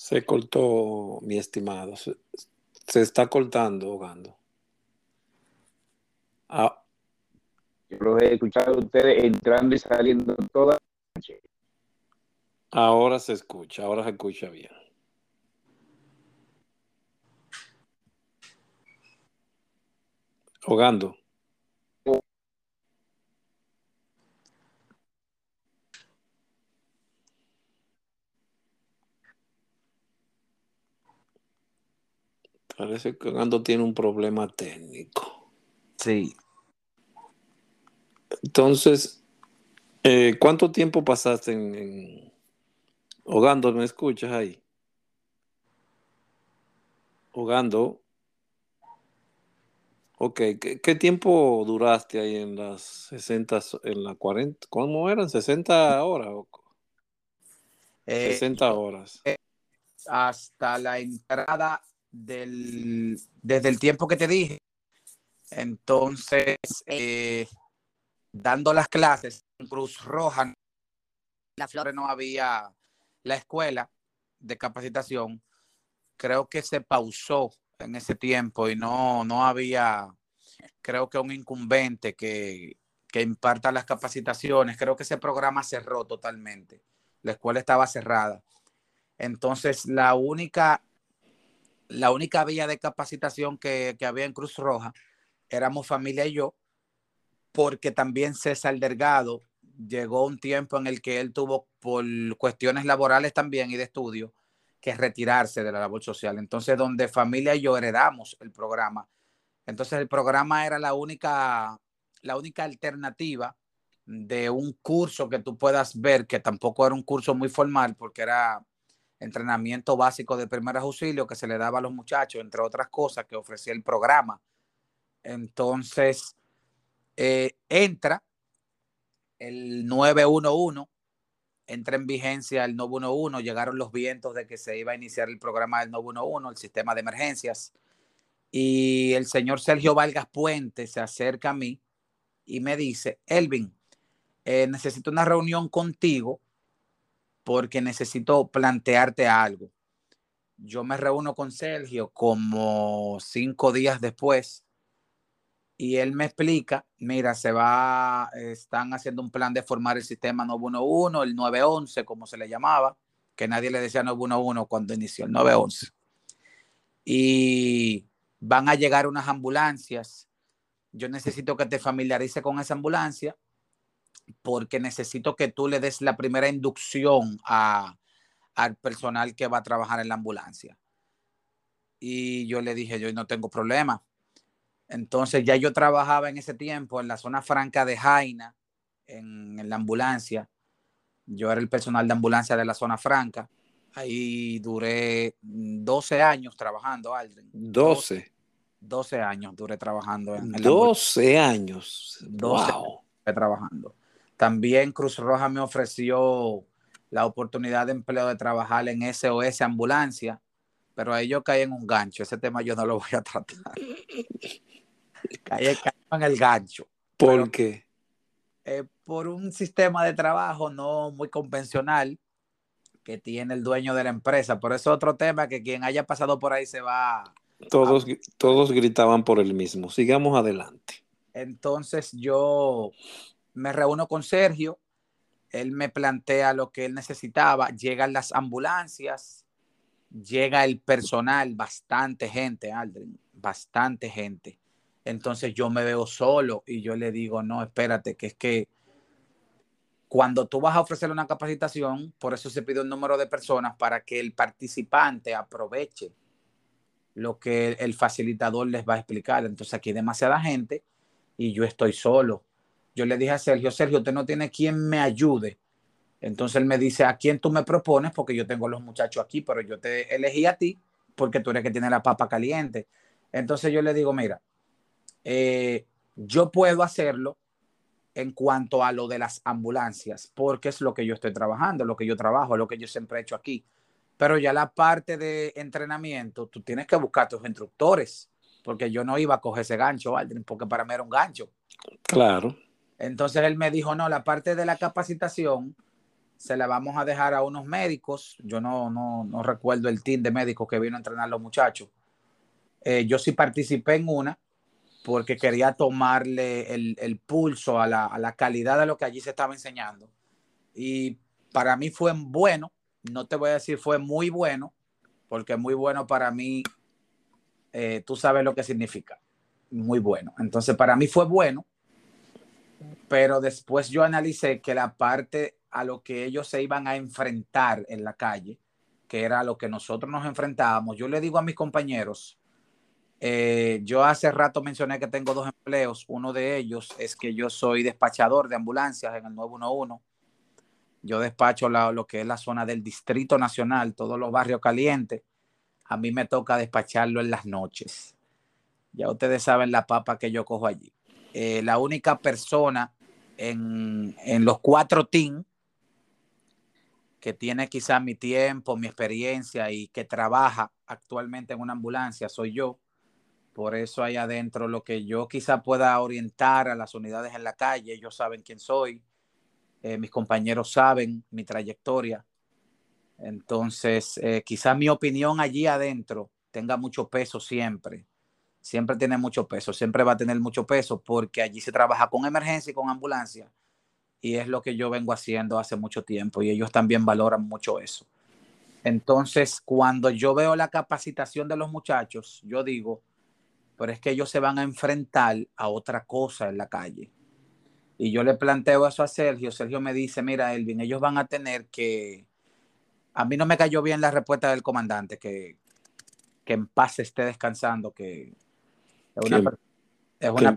S1: Se cortó, mi estimado. Se, se está cortando, Ogando.
S2: Ah. Yo los he escuchado a ustedes entrando y saliendo toda la noche.
S1: Ahora se escucha, ahora se escucha bien. Ogando. Parece que Ogando tiene un problema técnico.
S3: Sí.
S1: Entonces, eh, ¿cuánto tiempo pasaste en, en, Ogando? ¿Me escuchas ahí? Ogando. Ok, ¿Qué, ¿qué, tiempo duraste ahí en las 60, en la 40? ¿Cómo eran? ¿60 horas?
S3: Eh,
S1: 60 horas.
S3: Hasta la entrada del, desde el tiempo que te dije. Entonces, eh, dando las clases en Cruz Roja, la Flores no había la escuela de capacitación. Creo que se pausó en ese tiempo y no, no había, creo que un incumbente que, que imparta las capacitaciones. Creo que ese programa cerró totalmente. La escuela estaba cerrada. Entonces, la única la única vía de capacitación que, que, había en Cruz Roja éramos familia y yo, porque también César Delgado llegó un tiempo en el que él tuvo, por cuestiones laborales también y de estudio, que retirarse de la labor social. Entonces, donde familia y yo heredamos el programa. Entonces, el programa era la única, la única alternativa de un curso que tú puedas ver, que tampoco era un curso muy formal, porque era entrenamiento básico de primeros auxilios que se le daba a los muchachos, entre otras cosas que ofrecía el programa. Entonces, eh, entra el 911 entra en vigencia el 911, llegaron los vientos de que se iba a iniciar el programa del 911, el sistema de emergencias, y el señor Sergio Vargas Puente se acerca a mí y me dice, Elvin, eh, necesito una reunión contigo porque necesito plantearte algo. Yo me reúno con Sergio como cinco días después y él me explica, mira, se va, están haciendo un plan de formar el sistema 911, el 911, como se le llamaba, que nadie le decía 911 cuando inició el 911. Y van a llegar unas ambulancias. Yo necesito que te familiarice con esa ambulancia porque necesito que tú le des la primera inducción al personal que va a trabajar en la ambulancia. Y yo le dije, yo no tengo problema entonces ya yo trabajaba en ese tiempo en la zona franca de Jaina, en, la ambulancia. Yo era el personal de ambulancia de la zona franca. Ahí duré 12 años trabajando, Aldrin.
S1: 12.
S3: 12 años duré trabajando en,
S1: 12 años.
S3: 12
S1: wow.
S3: trabajando. También Cruz Roja me ofreció la oportunidad de empleo de trabajar en SOS Ambulancia, pero ahí yo caí en un gancho. Ese tema yo no lo voy a tratar. en el gancho.
S1: ¿Por qué?
S3: Eh, por un sistema de trabajo no muy convencional que tiene el dueño de la empresa. Por eso otro tema que quien haya pasado por ahí se va.
S1: Todos, todos gritaban por el mismo. Sigamos adelante.
S3: Entonces yo me reúno con Sergio, él me plantea lo que él necesitaba, llegan las ambulancias, llega el personal, bastante gente, Aldrin, bastante gente. Entonces yo me veo solo y yo le digo, no, espérate, que es que cuando tú vas a ofrecer una capacitación, por eso se pide un número de personas para que el participante aproveche lo que el facilitador les va a explicar. Entonces aquí hay demasiada gente y yo estoy solo. Yo le dije a Sergio, Sergio, usted no tiene quien me ayude. Entonces él me dice, ¿a quién tú me propones? Porque yo tengo los muchachos aquí, pero yo te elegí a ti porque tú eres que tiene la papa caliente. Entonces yo le digo, mira, eh, yo puedo hacerlo en cuanto a lo de las ambulancias, porque es lo que yo estoy trabajando, lo que yo trabajo, lo que yo siempre he hecho aquí. Pero ya la parte de entrenamiento, tú tienes que buscar tus instructores, porque yo no iba a coger ese gancho, Aldrin, porque para mí era un gancho.
S1: Claro.
S3: Entonces él me dijo, no, la parte de la capacitación se la vamos a dejar a unos médicos. Yo no, no, no recuerdo el team de médicos que vino a entrenar a los muchachos. Eh, yo sí participé en una, porque quería tomarle el, pulso a la, calidad de lo que allí se estaba enseñando. Y para mí fue bueno, no te voy a decir fue muy bueno, porque muy bueno para mí, eh, tú sabes lo que significa, muy bueno. Entonces para mí fue bueno, pero después yo analicé que la parte a lo que ellos se iban a enfrentar en la calle, que era a lo que nosotros nos enfrentábamos, yo le digo a mis compañeros, eh, yo hace rato mencioné que tengo dos empleos. Uno de ellos es que yo soy despachador de ambulancias en el 911. Yo despacho lo que es la zona del Distrito Nacional, todos los barrios calientes. A mí me toca despacharlo en las noches. Ya ustedes saben la papa que yo cojo allí. Eh, la única persona en, en los cuatro teams que tiene quizá mi tiempo, mi experiencia y que trabaja actualmente en una ambulancia soy yo por eso hay adentro lo que yo quizá pueda orientar a las unidades en la calle, ellos saben quién soy, eh, mis compañeros saben mi trayectoria. Entonces, eh, quizá mi opinión allí adentro tenga mucho peso siempre. Siempre tiene mucho peso, siempre va a tener mucho peso porque allí se trabaja con emergencia y con ambulancia. Y es lo que yo vengo haciendo hace mucho tiempo y ellos también valoran mucho eso. Entonces, cuando yo veo la capacitación de los muchachos, yo digo, pero es que ellos se van a enfrentar a otra cosa en la calle. Y yo le planteo eso a Sergio. Sergio me dice, mira, Elvin, ellos van a tener que... A mí no me cayó bien la respuesta del comandante, que, que en paz esté descansando, que es una... Es una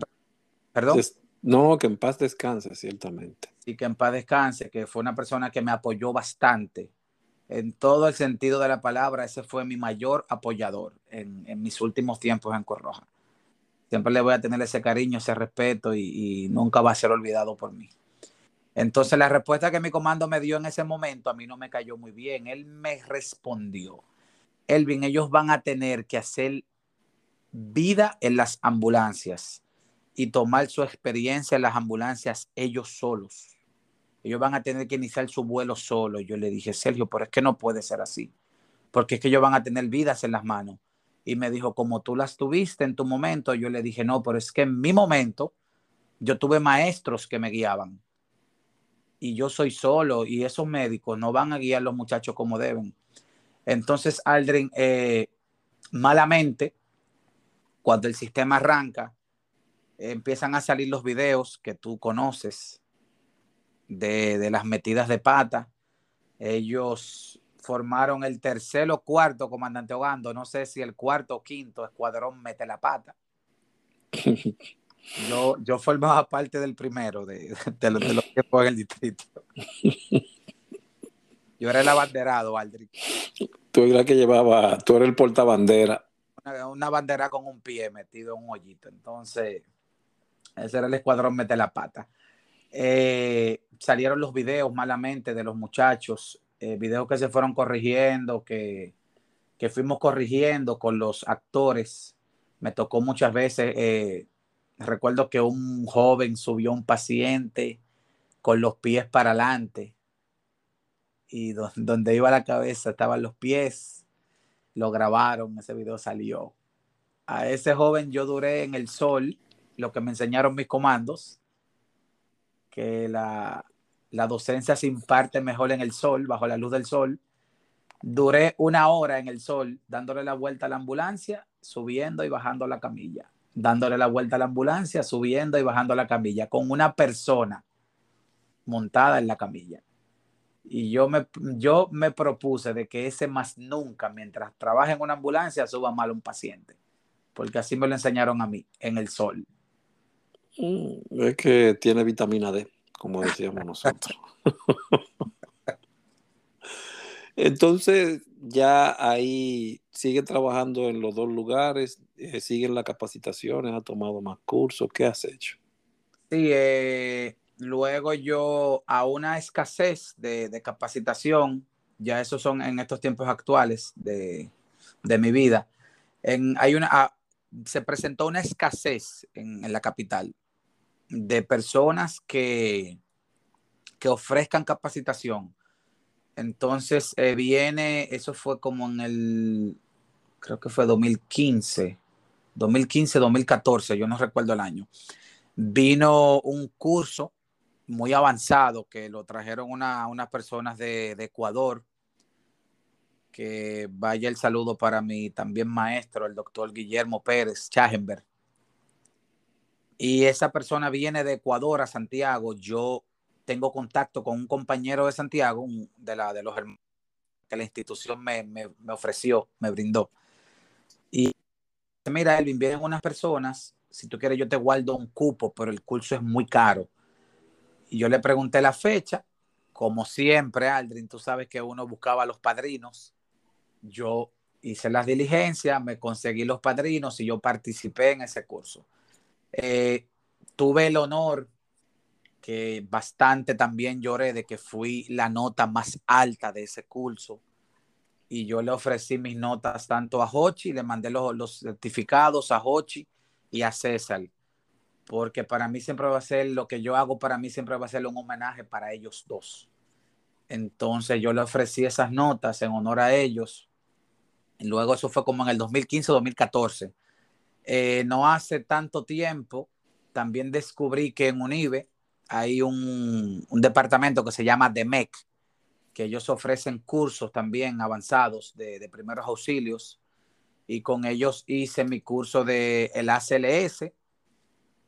S1: perdón. no, que en paz descanse, ciertamente.
S3: Y que en paz descanse, que fue una persona que me apoyó bastante en todo el sentido de la palabra, ese fue mi mayor apoyador en, mis últimos tiempos en Corroja. Siempre le voy a tener ese cariño, ese respeto y, y, nunca va a ser olvidado por mí. Entonces la respuesta que mi comando me dio en ese momento a mí no me cayó muy bien. Él me respondió, Elvin, ellos van a tener que hacer vida en las ambulancias y tomar su experiencia en las ambulancias ellos solos. Ellos van a tener que iniciar su vuelo solo. Yo le dije, Sergio, pero es que no puede ser así, porque es que ellos van a tener vidas en las manos. Y me dijo, como tú las tuviste en tu momento, yo le dije, no, pero es que en mi momento yo tuve maestros que me guiaban. Y yo soy solo y esos médicos no van a guiar a los muchachos como deben. Entonces, Aldrin, eh, malamente, cuando el sistema arranca, empiezan a salir los videos que tú conoces de, de, las metidas de pata. Ellos formaron el tercer o cuarto, comandante Ogando, no sé si el cuarto o quinto escuadrón mete la pata. Yo, yo formaba parte del primero de, de, los, de los tiempos en el distrito. Yo era el abanderado, Aldrich.
S1: Tú eras que llevaba, tú eres el portabandera.
S3: Una, una bandera con un pie metido en un hoyito. Entonces, ese era el escuadrón mete la pata. Eh, salieron los videos malamente de los muchachos, eh, videos que se fueron corrigiendo, que, que, fuimos corrigiendo con los actores. Me tocó muchas veces, eh, recuerdo que un joven subió un paciente con los pies para adelante y do, donde iba la cabeza estaban los pies. Lo grabaron, ese video salió. A ese joven yo duré en el sol lo que me enseñaron mis comandos, que la, la docencia se imparte mejor en el sol, bajo la luz del sol. Duré una hora en el sol dándole la vuelta a la ambulancia, subiendo y bajando la camilla. Dándole la vuelta a la ambulancia, subiendo y bajando la camilla, con una persona montada en la camilla. Y yo me, yo me propuse de que ese más nunca, mientras trabaje en una ambulancia, suba mal un paciente. Porque así me lo enseñaron a mí, en el sol.
S1: Es que tiene vitamina D, como decíamos nosotros. Entonces, ya ahí sigue trabajando en los dos lugares, eh, siguen las capacitaciones, ha tomado más cursos, ¿qué has hecho?
S3: Sí, eh, luego yo a una escasez de, capacitación, ya esos son en estos tiempos actuales de, mi vida, hay una, a, se presentó una escasez en la capital de personas que, que ofrezcan capacitación. Entonces eh, viene, eso fue como en el, creo que fue 2015, 2015, 2014, yo no recuerdo el año. Vino un curso muy avanzado que lo trajeron una, unas personas de, de, Ecuador, que vaya el saludo para mi también maestro, el doctor Guillermo Pérez Chagenberg y esa persona viene de Ecuador a Santiago, yo tengo contacto con un compañero de Santiago, de, la, de los hermanos que la institución me, me, me, ofreció, me brindó. Y mira, Elvin, vienen unas personas, si tú quieres yo te guardo un cupo, pero el curso es muy caro. Y yo le pregunté la fecha, como siempre, Aldrin, tú sabes que uno buscaba a los padrinos. Yo hice las diligencias, me conseguí los padrinos y yo participé en ese curso. Eh, tuve el honor que bastante también lloré de que fui la nota más alta de ese curso. Y yo le ofrecí mis notas tanto a Hochi, le mandé los, los certificados a Hochi y a César, porque para mí siempre va a ser lo que yo hago, para mí siempre va a ser un homenaje para ellos dos. Entonces yo le ofrecí esas notas en honor a ellos. Y luego eso fue como en el 2015-2014 eh, no hace tanto tiempo también descubrí que en UNIBE hay un, departamento que se llama DEMEC, que ellos ofrecen cursos también avanzados de, de, primeros auxilios y con ellos hice mi curso de el ACLS.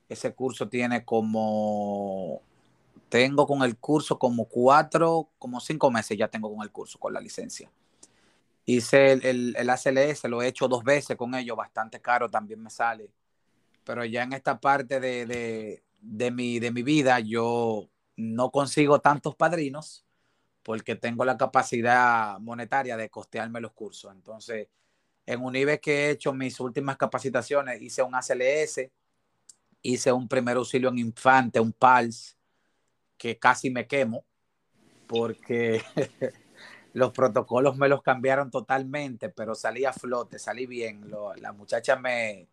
S3: Ese curso tiene como, tengo con el curso como cuatro, como cinco meses ya tengo con el curso, con la licencia. Hice el, el, el, ACLS, lo he hecho dos veces con ellos, bastante caro también me sale. Pero ya en esta parte de, de, de, mi, de mi vida, yo no consigo tantos padrinos porque tengo la capacidad monetaria de costearme los cursos. Entonces, en Unive que he hecho mis últimas capacitaciones, hice un ACLS, hice un primer auxilio en infante, un PALS, que casi me quemo porque los protocolos me los cambiaron totalmente, pero salí a flote, salí bien. las muchachas me,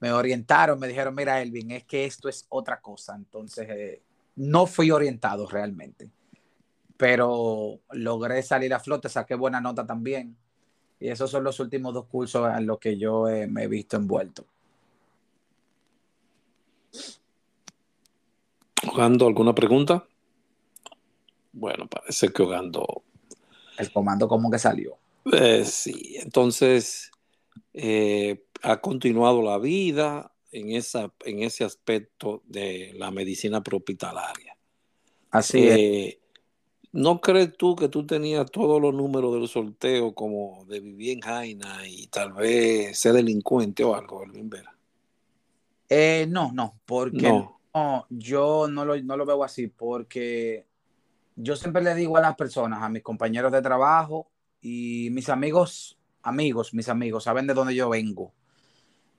S3: me orientaron, me dijeron, mira, Elvin, es que esto es otra cosa. Entonces, eh, no fui orientado realmente, pero logré salir a flote, saqué buena nota también. Y esos son los últimos dos cursos en los que yo eh, me he visto envuelto.
S1: ¿Jugando alguna pregunta? Bueno, parece que jugando.
S3: El comando como que salió.
S1: Eh, sí, entonces eh, ha continuado la vida en, esa, en ese aspecto de la medicina propitalaria.
S3: Así es.
S1: ¿No crees tú que tú tenías todos los números del sorteo como de vivir en Jaina y tal vez ser delincuente o algo, Elvin Vera?
S3: Eh, no, no, porque no. yo no lo, no lo veo así, porque yo siempre le digo a las personas, a mis compañeros de trabajo y mis amigos, amigos, mis amigos, saben de dónde yo vengo.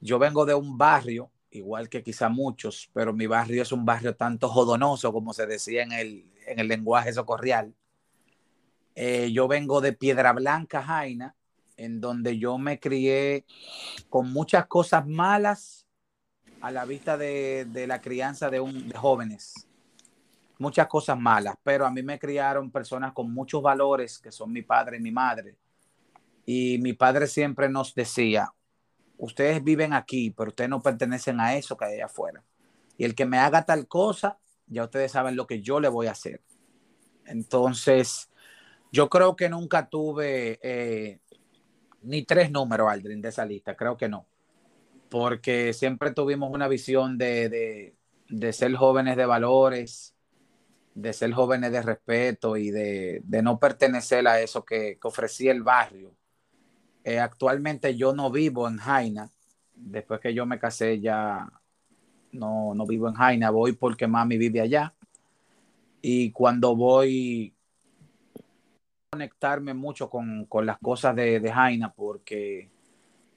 S3: Yo vengo de un barrio, igual que quizá muchos, pero mi barrio es un barrio tanto jodonoso, como se decía en el, en el lenguaje socorrial. Eh, yo vengo de Piedra Blanca, Jaina, en donde yo me crié con muchas cosas malas a la vista de, la crianza de, un, de jóvenes. Muchas cosas malas, pero a mí me criaron personas con muchos valores, que son mi padre y mi madre. Y mi padre siempre nos decía, ustedes viven aquí, pero ustedes no pertenecen a eso que hay afuera. Y el que me haga tal cosa, ya ustedes saben lo que yo le voy a hacer. Entonces, yo creo que nunca tuve eh, ni tres números, Aldrin, de esa lista, creo que no. Porque siempre tuvimos una visión de, ser jóvenes de valores, de ser jóvenes de respeto y de, no pertenecer a eso que, ofrecía el barrio. Eh, actualmente yo no vivo en Jaina. Después que yo me casé ya no, no vivo en Jaina, voy porque mami vive allá. Y cuando voy conectarme mucho con, las cosas de, de, Jaina porque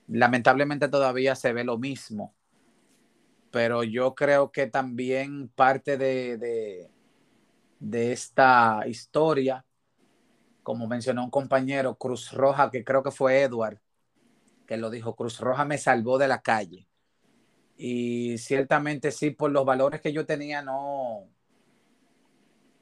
S3: lamentablemente todavía se ve lo mismo. Pero yo creo que también parte de, de, de esta historia, como mencionó un compañero, Cruz Roja, que creo que fue Edward, que lo dijo, Cruz Roja me salvó de la calle y ciertamente sí, por los valores que yo tenía, no,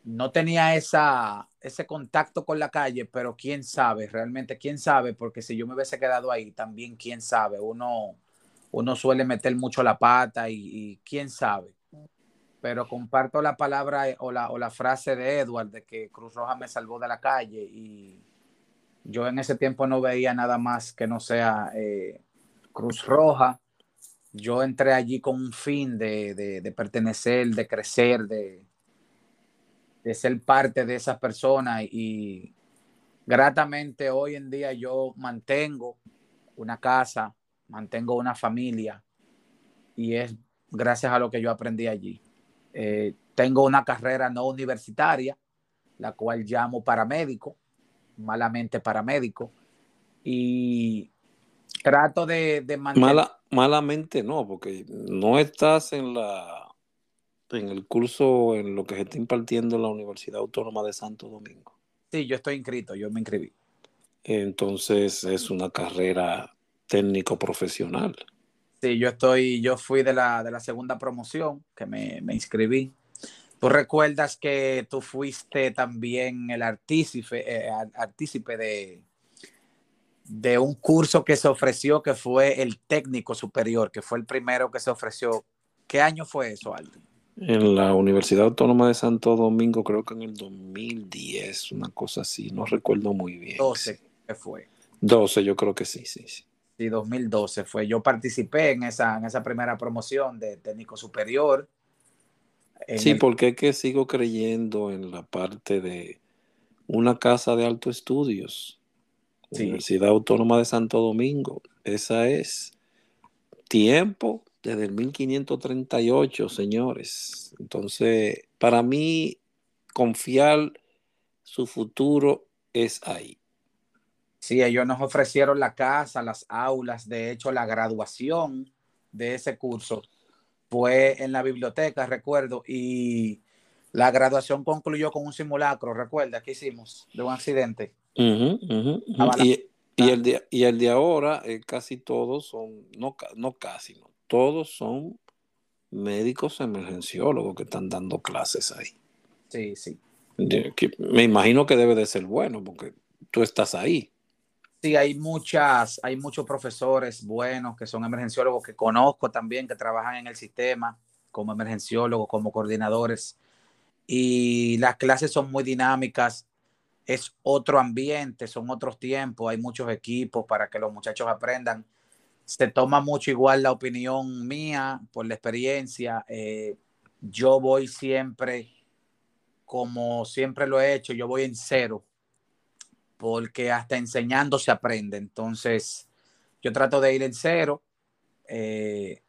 S3: no tenía esa, ese contacto con la calle, pero quién sabe, realmente quién sabe, porque si yo me hubiese quedado ahí, también quién sabe, uno, uno suele meter mucho la pata y, quién sabe. Pero comparto la palabra o la, o la frase de Edward de que Cruz Roja me salvó de la calle y yo en ese tiempo no veía nada más que no sea eh, Cruz Roja yo entré allí con un fin de, pertenecer, de crecer, de, de, ser parte de esas personas y gratamente hoy en día yo mantengo una casa, mantengo una familia y es gracias a lo que yo aprendí allí. Eh, tengo una carrera no universitaria, la cual llamo paramédico, malamente paramédico, y trato de, de
S1: mantener malamente no, porque no estás en la en el curso en lo que se está impartiendo en la Universidad Autónoma de Santo Domingo.
S3: Sí, yo estoy inscrito, yo me inscribí.
S1: Entonces es una carrera técnico profesional.
S3: Sí, yo estoy, yo fui de la, de la segunda promoción que me, me inscribí. Tú recuerdas que tú fuiste también el artícipe, eh, artícipe de, de un curso que se ofreció que fue el técnico superior, que fue el primero que se ofreció. ¿Qué año fue eso, Aldo?
S1: En la Universidad Autónoma de Santo Domingo, creo que en el 2010, una cosa así, no recuerdo muy bien.
S3: 12 ¿qué fue.
S1: 12, yo creo que sí, sí, sí.
S3: Sí, 2012 fue. Yo participé en esa, en esa primera promoción de técnico superior.
S1: Sí, porque es que sigo creyendo en la parte de una casa de alto estudios Universidad Autónoma de Santo Domingo. Esa es tiempo desde el 1538, señores. Entonces, para mí, confiar su futuro es ahí.
S3: Sí, ellos nos ofrecieron la casa, las aulas, de hecho, la graduación de ese curso fue en la biblioteca, recuerdo, y La graduación concluyó con un simulacro, recuerda que hicimos de un accidente.
S1: Y, y el de, y el de ahora, eh, casi todos son, no, no casi, no, todos son médicos emergenciólogos que están dando clases ahí.
S3: Sí, sí.
S1: De- que me imagino que debe de ser bueno porque tú estás ahí.
S3: Sí, hay muchas, hay muchos profesores buenos que son emergenciólogos que conozco también, que trabajan en el sistema como emergenciólogos, como coordinadores. Y las clases son muy dinámicas, es otro ambiente, son otros tiempos, hay muchos equipos para que los muchachos aprendan. Se toma mucho igual la opinión mía por la experiencia. eh, yo voy siempre, como siempre lo he hecho, yo voy en cero porque hasta enseñando se aprende. Entonces, yo trato de ir en cero. Eh,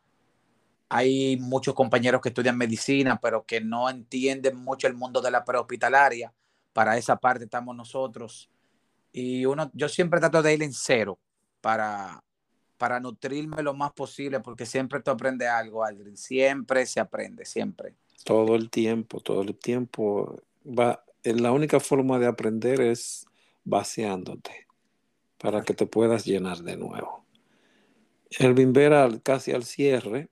S3: hay muchos compañeros que estudian medicina, pero que no entienden mucho el mundo de la prehospitalaria. Para esa parte estamos nosotros. Y uno, yo siempre trato de ir en cero para, para nutrirme lo más posible, porque siempre tú aprendes algo, Aldrin. Siempre se aprende, siempre.
S1: Todo el tiempo, todo el tiempo. Va, la única forma de aprender es vaciándote para que te puedas llenar de nuevo. Elvin Vera, casi al cierre,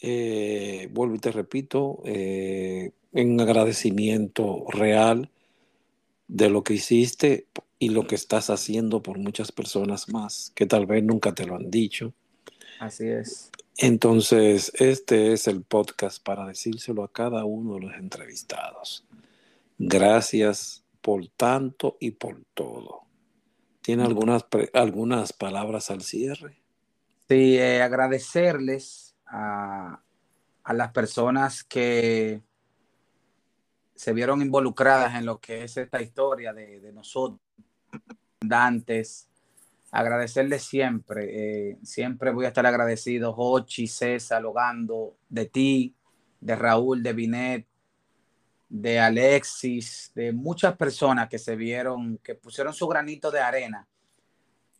S1: eh, vuelvo y te repito, eh, en agradecimiento real de lo que hiciste y lo que estás haciendo por muchas personas más que tal vez nunca te lo han dicho.
S3: Así es.
S1: Entonces, este es el podcast para decírselo a cada uno de los entrevistados. Gracias por tanto y por todo. ¿Tiene algunas, algunas palabras al cierre?
S3: Sí, eh, agradecerles a, a las personas que se vieron involucradas en lo que es esta historia de, de nosotros, Dantes. Agradecerles siempre, eh, siempre voy a estar agradecido, Jochi, César, Logando, de ti, de Raúl, de Binet, de Alexis, de muchas personas que se vieron, que pusieron su granito de arena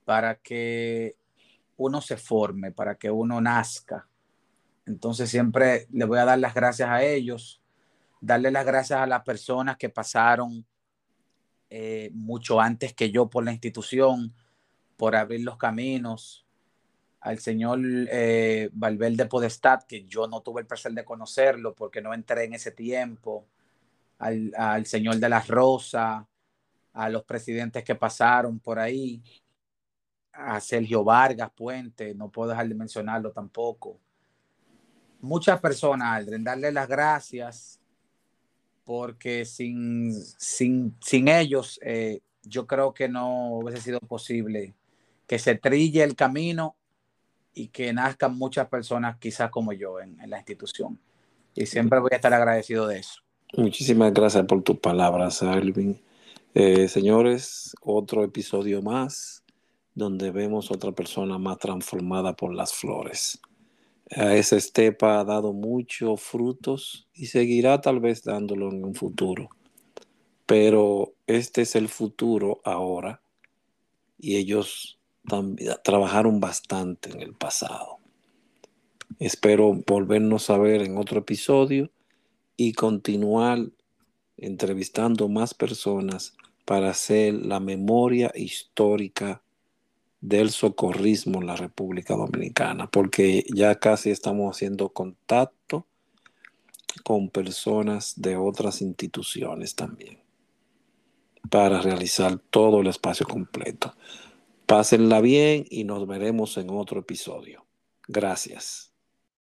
S3: para que uno se forme, para que uno nazca. Entonces siempre le voy a dar las gracias a ellos, darle las gracias a las personas que pasaron eh, mucho antes que yo por la institución, por abrir los caminos, al señor eh, Valverde Podestad, que yo no tuve el placer de conocerlo porque no entré en ese tiempo, al, al señor de la Rosa, a los presidentes que pasaron por ahí, a Sergio Vargas Puente, no puedo dejar de mencionarlo tampoco. Muchas personas, Aldrin, darle las gracias porque sin, sin, sin ellos eh, yo creo que no hubiese sido posible que se trille el camino y que nazcan muchas personas quizás como yo en, en la institución. Y siempre voy a estar agradecido de eso.
S1: Muchísimas gracias por tus palabras, Alvin. Eh, señores, otro episodio más donde vemos otra persona más transformada por las flores. Esa estepa ha dado muchos frutos y seguirá tal vez dándolo en un futuro. Pero este es el futuro ahora y ellos trabajaron bastante en el pasado. Espero volvernos a ver en otro episodio y continuar entrevistando más personas para hacer la memoria histórica del socorrismo en la República Dominicana, porque ya casi estamos haciendo contacto con personas de otras instituciones también para realizar todo el espacio completo. Pásenla bien y nos veremos en otro episodio. Gracias.